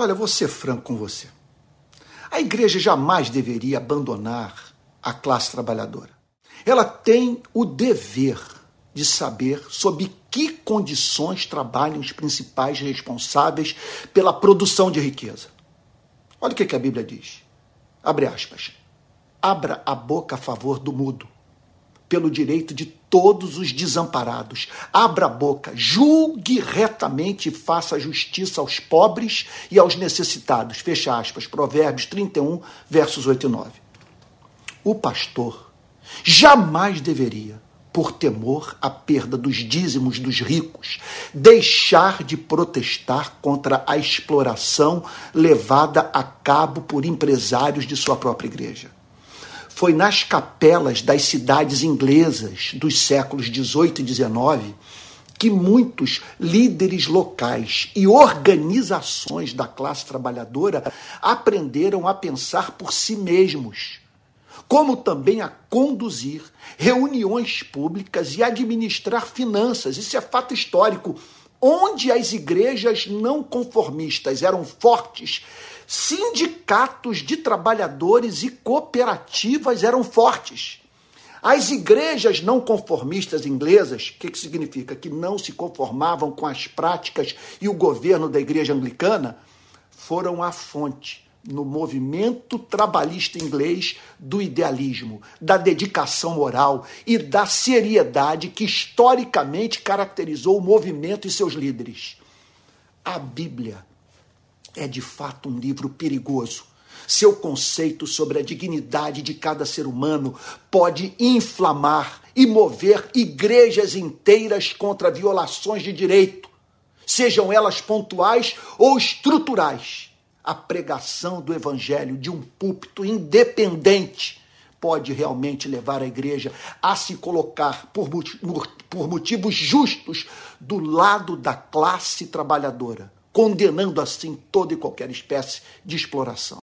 Olha, vou ser franco com você. A igreja jamais deveria abandonar a classe trabalhadora. Ela tem o dever de saber sob que condições trabalham os principais responsáveis pela produção de riqueza. Olha o que a Bíblia diz. Abre aspas. Abra a boca a favor do mudo, pelo direito de todos os desamparados. Abra a boca, julgue retamente e faça justiça aos pobres e aos necessitados. Fecha aspas. Provérbios 31, versos 8 e 9. O pastor jamais deveria por temor à perda dos dízimos dos ricos, deixar de protestar contra a exploração levada a cabo por empresários de sua própria igreja. Foi nas capelas das cidades inglesas dos séculos 18 e 19 que muitos líderes locais e organizações da classe trabalhadora aprenderam a pensar por si mesmos como também a conduzir reuniões públicas e administrar finanças. Isso é fato histórico. Onde as igrejas não conformistas eram fortes, sindicatos de trabalhadores e cooperativas eram fortes. As igrejas não conformistas inglesas, o que, que significa? Que não se conformavam com as práticas e o governo da igreja anglicana, foram a fonte no movimento trabalhista inglês do idealismo, da dedicação moral e da seriedade que historicamente caracterizou o movimento e seus líderes. A Bíblia é de fato um livro perigoso. Seu conceito sobre a dignidade de cada ser humano pode inflamar e mover igrejas inteiras contra violações de direito, sejam elas pontuais ou estruturais a pregação do evangelho de um púlpito independente pode realmente levar a igreja a se colocar por, por motivos justos do lado da classe trabalhadora, condenando assim toda e qualquer espécie de exploração.